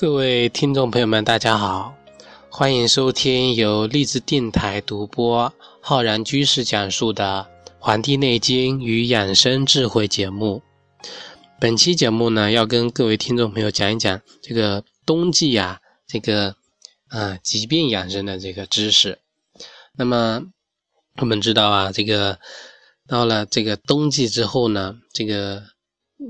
各位听众朋友们，大家好，欢迎收听由荔枝电台独播、浩然居士讲述的《黄帝内经与养生智慧》节目。本期节目呢，要跟各位听众朋友讲一讲这个冬季呀，这个啊疾病养生的这个知识。那么我们知道啊，这个到了这个冬季之后呢，这个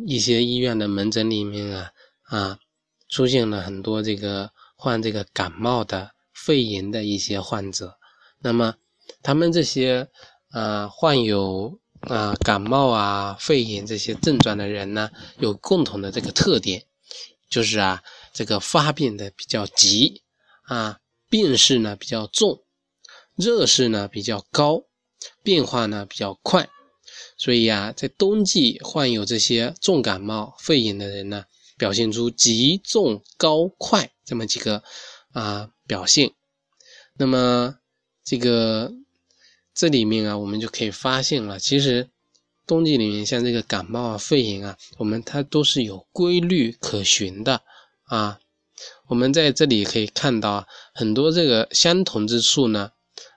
一些医院的门诊里面啊啊。出现了很多这个患这个感冒的肺炎的一些患者，那么他们这些啊患有啊感冒啊肺炎这些症状的人呢，有共同的这个特点，就是啊这个发病的比较急啊，病势呢比较重，热势呢比较高，变化呢比较快，所以啊在冬季患有这些重感冒肺炎的人呢。表现出急重高快这么几个啊表现，那么这个这里面啊，我们就可以发现了，其实冬季里面像这个感冒啊、肺炎啊，我们它都是有规律可循的啊。我们在这里可以看到很多这个相同之处呢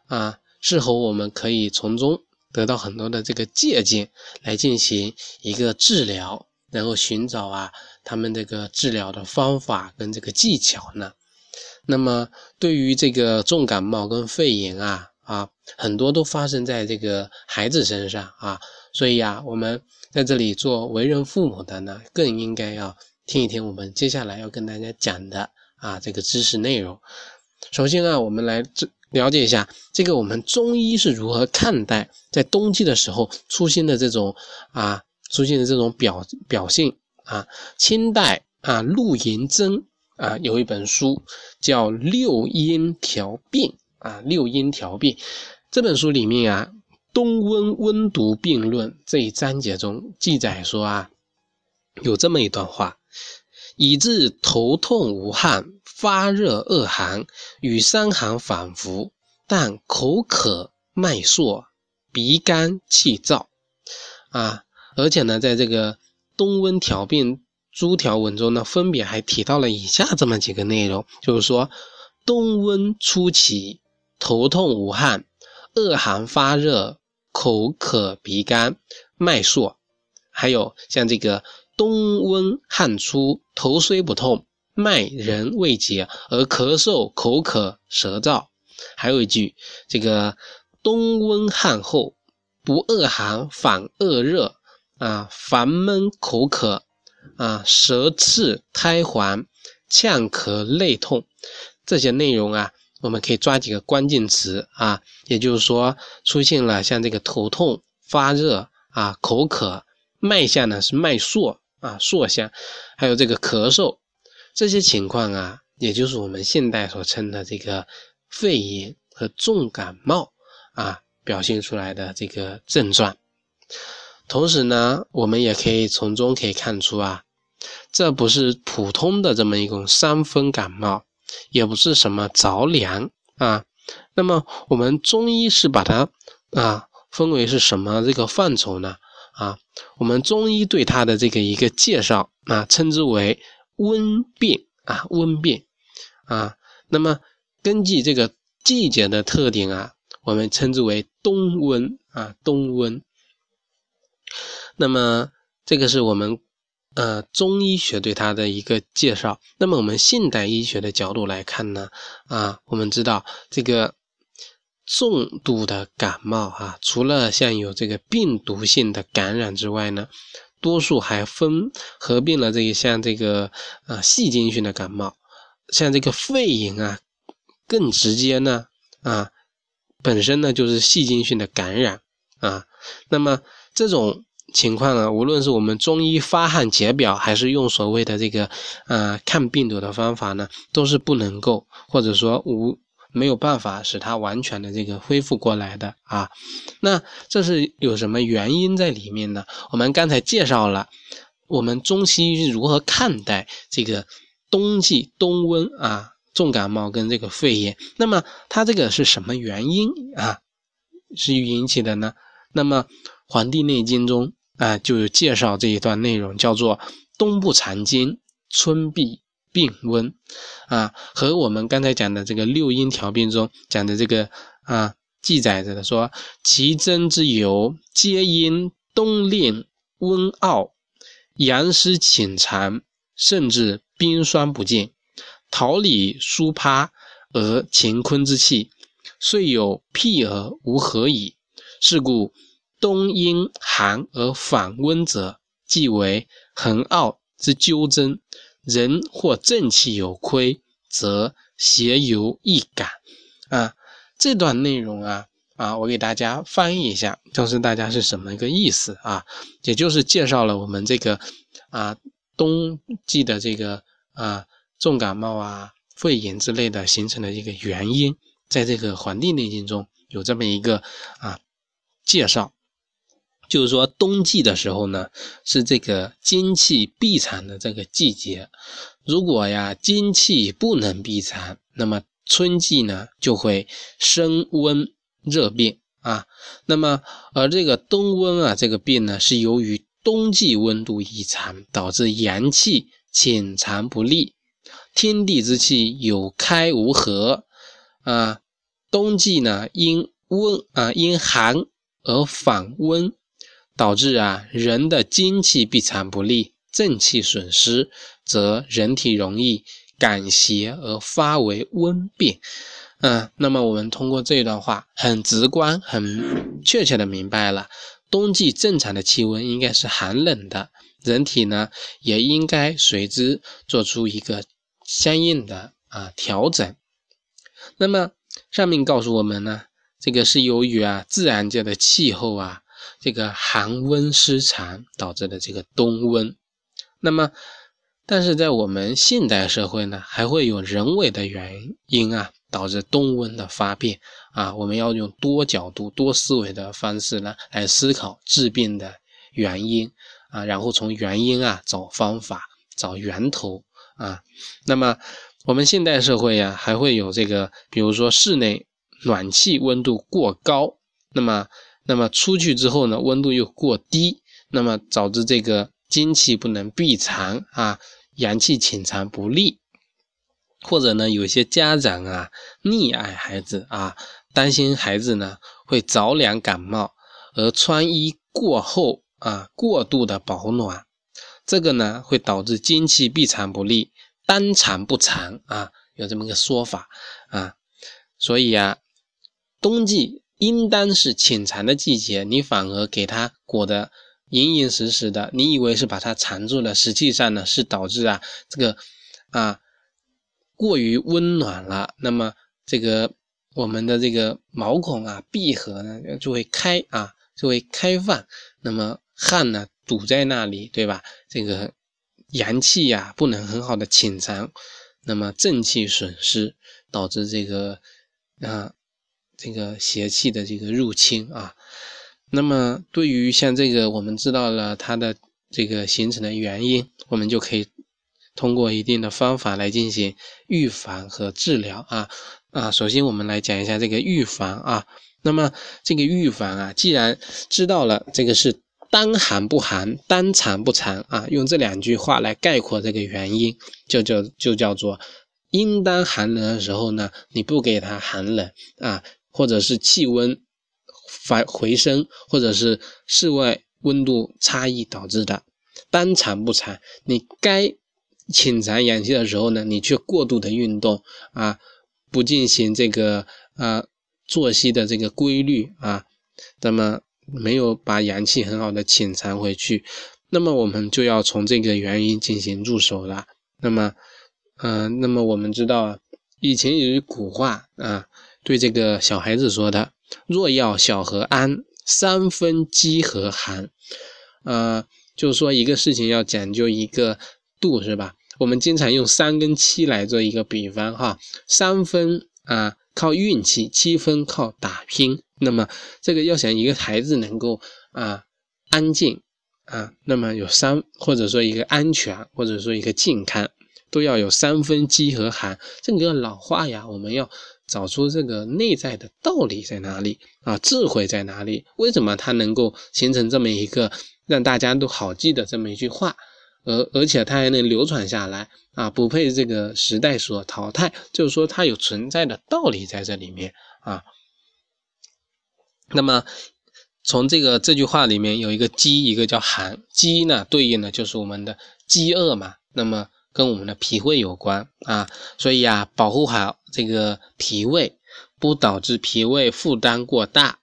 啊，是否我们可以从中得到很多的这个借鉴，来进行一个治疗，然后寻找啊。他们这个治疗的方法跟这个技巧呢？那么对于这个重感冒跟肺炎啊啊，很多都发生在这个孩子身上啊，所以啊，我们在这里做为人父母的呢，更应该要听一听我们接下来要跟大家讲的啊这个知识内容。首先啊，我们来这了解一下这个我们中医是如何看待在冬季的时候出现的这种啊出现的这种表表现。啊，清代啊，陆延征啊有一本书叫《六阴调病》啊，《六阴调病》这本书里面啊，《冬温温毒病论》这一章节中记载说啊，有这么一段话：以致头痛无汗、发热恶寒与伤寒反复，但口渴、脉数、鼻干、气燥啊，而且呢，在这个。冬温调病诸条文中呢，分别还提到了以下这么几个内容，就是说，冬温初起，头痛无汗，恶寒发热，口渴鼻干，脉数，还有像这个冬温汗出，头虽不痛，脉仍未结，而咳嗽、口渴、舌燥。还有一句，这个冬温汗后，不恶寒反恶热。啊，烦闷口渴，啊，舌赤苔黄，呛咳内痛，这些内容啊，我们可以抓几个关键词啊，也就是说，出现了像这个头痛、发热啊、口渴，脉象呢是脉数啊，数象，还有这个咳嗽，这些情况啊，也就是我们现代所称的这个肺炎和重感冒啊表现出来的这个症状。同时呢，我们也可以从中可以看出啊，这不是普通的这么一种伤风感冒，也不是什么着凉啊。那么我们中医是把它啊分为是什么这个范畴呢？啊，我们中医对它的这个一个介绍啊，称之为温病啊，温病啊。那么根据这个季节的特点啊，我们称之为冬温啊，冬温。那么，这个是我们呃中医学对它的一个介绍。那么，我们现代医学的角度来看呢，啊，我们知道这个重度的感冒啊，除了像有这个病毒性的感染之外呢，多数还分合并了这个像这个啊细菌性的感冒，像这个肺炎啊，更直接呢啊，本身呢就是细菌性的感染啊。那么这种。情况呢，无论是我们中医发汗解表，还是用所谓的这个呃抗病毒的方法呢，都是不能够或者说无没有办法使它完全的这个恢复过来的啊。那这是有什么原因在里面呢？我们刚才介绍了我们中西医如何看待这个冬季冬温啊重感冒跟这个肺炎，那么它这个是什么原因啊是引起的呢？那么《黄帝内经》中。啊，就有介绍这一段内容，叫做“冬不藏经，春必病温，啊，和我们刚才讲的这个六阴调病中讲的这个啊记载着的说，其真之由，皆因冬令温傲，阳湿侵残，甚至冰霜不见，桃李疏趴而乾坤之气，遂有辟而无合矣。是故冬阴寒而反温者，即为恒傲之纠真。人或正气有亏，则邪由易感。啊，这段内容啊啊，我给大家翻译一下，告诉大家是什么一个意思啊？也就是介绍了我们这个啊冬季的这个啊重感冒啊、肺炎之类的形成的一个原因，在这个《黄帝内经》中有这么一个啊介绍。就是说，冬季的时候呢，是这个精气闭藏的这个季节。如果呀，精气不能闭藏，那么春季呢就会升温热病啊。那么，而这个冬温啊，这个病呢，是由于冬季温度异常，导致阳气潜藏不利，天地之气有开无合啊。冬季呢，因温啊，因寒而反温。导致啊人的精气闭藏不利，正气损失，则人体容易感邪而发为温病。嗯，那么我们通过这一段话，很直观、很确切的明白了，冬季正常的气温应该是寒冷的，人体呢也应该随之做出一个相应的啊调整。那么上面告诉我们呢，这个是由于啊自然界的气候啊。这个寒温失常导致的这个冬温，那么，但是在我们现代社会呢，还会有人为的原因啊，导致冬温的发病啊。我们要用多角度、多思维的方式呢，来思考治病的原因啊，然后从原因啊找方法、找源头啊。那么，我们现代社会呀，还会有这个，比如说室内暖气温度过高，那么。那么出去之后呢，温度又过低，那么导致这个精气不能闭藏啊，阳气潜藏不利，或者呢，有些家长啊溺爱孩子啊，担心孩子呢会着凉感冒，而穿衣过厚啊，过度的保暖，这个呢会导致精气闭藏不利，单藏不藏啊，有这么个说法啊，所以啊，冬季。应当是潜藏的季节，你反而给它裹得严严实实的，你以为是把它藏住了，实际上呢是导致啊这个啊过于温暖了，那么这个我们的这个毛孔啊闭合呢就会开啊就会开放，那么汗呢堵在那里，对吧？这个阳气呀不能很好的潜藏，那么正气损失，导致这个啊。这个邪气的这个入侵啊，那么对于像这个，我们知道了它的这个形成的原因，我们就可以通过一定的方法来进行预防和治疗啊啊。首先我们来讲一下这个预防啊，那么这个预防啊，既然知道了这个是单寒不寒，单藏不藏啊，用这两句话来概括这个原因，就叫就叫做应当寒冷的时候呢，你不给它寒冷啊。或者是气温反回升，或者是室外温度差异导致的单藏不藏，你该潜藏阳气的时候呢，你却过度的运动啊，不进行这个啊作息的这个规律啊，那么没有把阳气很好的潜藏回去，那么我们就要从这个原因进行入手了。那么，嗯，那么我们知道啊以前有一古话啊。对这个小孩子说的：“若要小和安，三分饥和寒。”呃，就是说一个事情要讲究一个度，是吧？我们经常用三跟七来做一个比方，哈，三分啊靠运气，七分靠打拼。那么这个要想一个孩子能够啊安静啊，那么有三或者说一个安全，或者说一个健康，都要有三分饥和寒。这个老话呀，我们要。找出这个内在的道理在哪里啊？智慧在哪里？为什么它能够形成这么一个让大家都好记的这么一句话而而且它还能流传下来啊，不被这个时代所淘汰，就是说它有存在的道理在这里面啊。那么从这个这句话里面有一个饥，一个叫寒，饥呢对应的就是我们的饥饿嘛，那么跟我们的脾胃有关啊，所以啊，保护好这个脾胃，不导致脾胃负担过大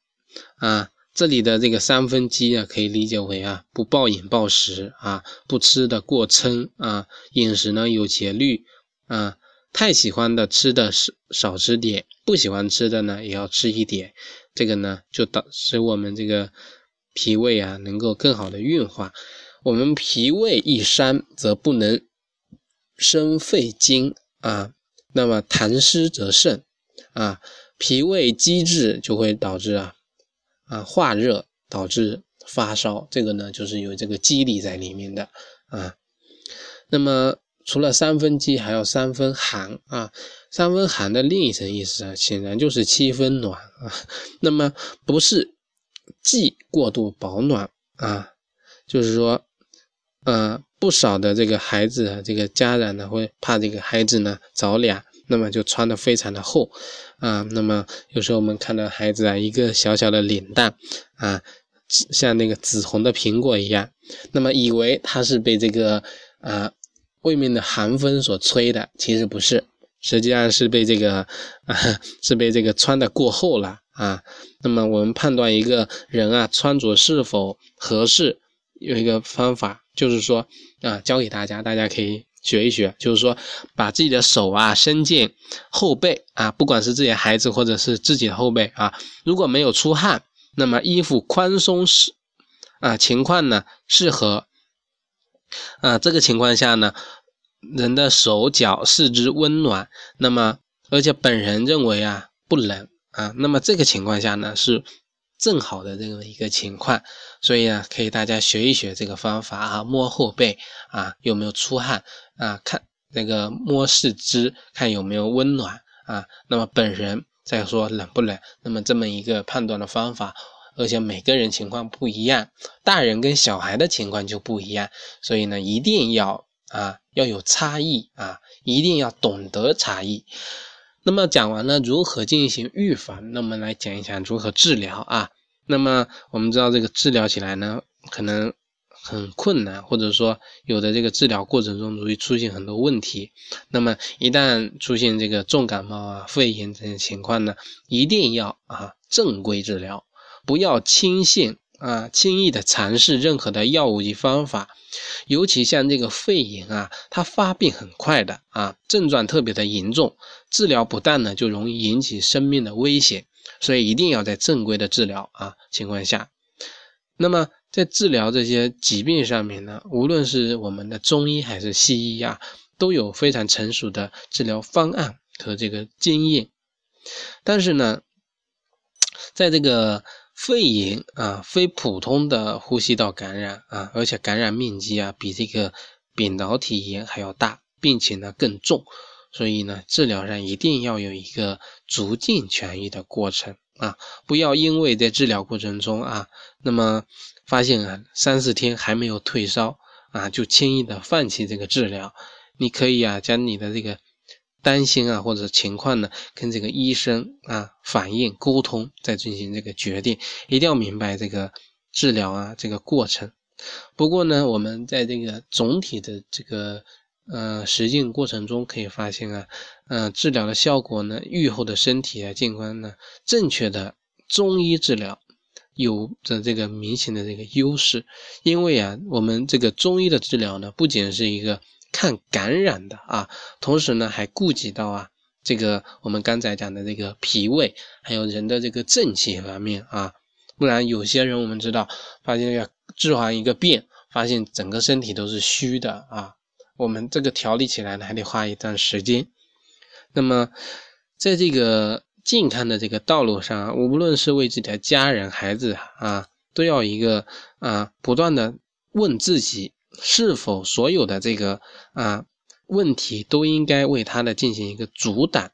啊。这里的这个三分饥啊，可以理解为啊，不暴饮暴食啊，不吃的过撑啊，饮食呢有节律啊，太喜欢的吃的少少吃点，不喜欢吃的呢也要吃一点，这个呢就导使我们这个脾胃啊能够更好的运化。我们脾胃一伤，则不能生肺经啊，那么痰湿则盛啊，脾胃积滞就会导致啊。啊，化热导致发烧，这个呢就是有这个机理在里面的啊。那么除了三分饥，还有三分寒啊。三分寒的另一层意思啊，显然就是七分暖啊。那么不是既过度保暖啊，就是说，呃，不少的这个孩子啊，这个家长呢会怕这个孩子呢着凉。那么就穿的非常的厚，啊，那么有时候我们看到孩子啊，一个小小的脸蛋，啊，像那个紫红的苹果一样，那么以为他是被这个啊外面的寒风所吹的，其实不是，实际上是被这个啊 是被这个穿的过厚了啊。那么我们判断一个人啊穿着是否合适，有一个方法，就是说啊教给大家，大家可以。学一学，就是说，把自己的手啊伸进后背啊，不管是自己的孩子或者是自己的后背啊，如果没有出汗，那么衣服宽松适啊情况呢适合啊这个情况下呢，人的手脚四肢温暖，那么而且本人认为啊不冷啊，那么这个情况下呢是。正好的这么一个情况，所以呢，可以大家学一学这个方法啊，摸后背啊有没有出汗啊，看那个摸四肢看有没有温暖啊，那么本人再说冷不冷，那么这么一个判断的方法，而且每个人情况不一样，大人跟小孩的情况就不一样，所以呢，一定要啊要有差异啊，一定要懂得差异。那么讲完了如何进行预防，那么来讲一讲如何治疗啊。那么我们知道这个治疗起来呢，可能很困难，或者说有的这个治疗过程中容易出现很多问题。那么一旦出现这个重感冒啊、肺炎这些情况呢，一定要啊正规治疗，不要轻信啊轻易的尝试任何的药物及方法。尤其像这个肺炎啊，它发病很快的啊，症状特别的严重，治疗不当呢，就容易引起生命的危险，所以一定要在正规的治疗啊情况下。那么在治疗这些疾病上面呢，无论是我们的中医还是西医啊，都有非常成熟的治疗方案和这个经验。但是呢，在这个肺炎啊，非普通的呼吸道感染啊，而且感染面积啊比这个扁桃体炎还要大，并且呢更重，所以呢治疗上一定要有一个逐渐痊愈的过程啊，不要因为在治疗过程中啊，那么发现啊三四天还没有退烧啊，就轻易的放弃这个治疗，你可以啊将你的这个。担心啊，或者情况呢，跟这个医生啊反映沟通，再进行这个决定，一定要明白这个治疗啊这个过程。不过呢，我们在这个总体的这个呃实践过程中，可以发现啊，呃，治疗的效果呢，愈后的身体啊健康呢，正确的中医治疗有着这个明显的这个优势，因为啊，我们这个中医的治疗呢，不仅是一个。看感染的啊，同时呢还顾及到啊这个我们刚才讲的这个脾胃，还有人的这个正气方面啊，不然有些人我们知道发现要治完一个病，发现整个身体都是虚的啊，我们这个调理起来呢还得花一段时间。那么在这个健康的这个道路上，无论是为自己的家人、孩子啊，都要一个啊不断的问自己。是否所有的这个啊问题都应该为他的进行一个阻挡？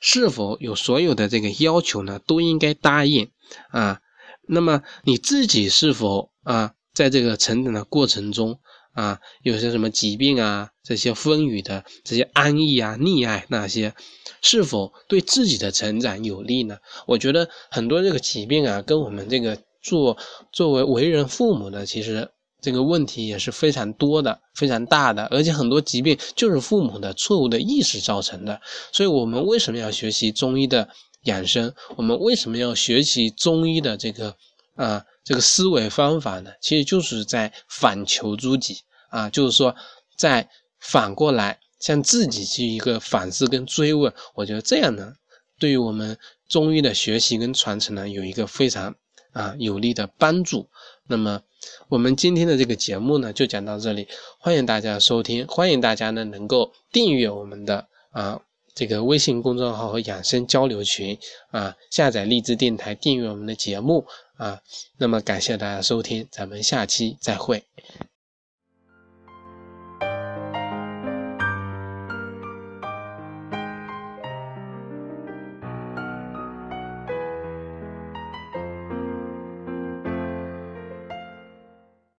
是否有所有的这个要求呢都应该答应啊？那么你自己是否啊在这个成长的过程中啊，有些什么疾病啊，这些风雨的这些安逸啊、溺爱那些，是否对自己的成长有利呢？我觉得很多这个疾病啊，跟我们这个做作为为人父母的，其实这个问题也是非常多的、非常大的，而且很多疾病就是父母的错误的意识造成的。所以，我们为什么要学习中医的养生？我们为什么要学习中医的这个？啊，这个思维方法呢，其实就是在反求诸己啊，就是说，在反过来向自己去一个反思跟追问。我觉得这样呢，对于我们中医的学习跟传承呢，有一个非常啊有力的帮助。那么，我们今天的这个节目呢，就讲到这里，欢迎大家收听，欢迎大家呢能够订阅我们的啊。这个微信公众号和养生交流群啊，下载荔枝电台，订阅我们的节目啊。那么感谢大家收听，咱们下期再会。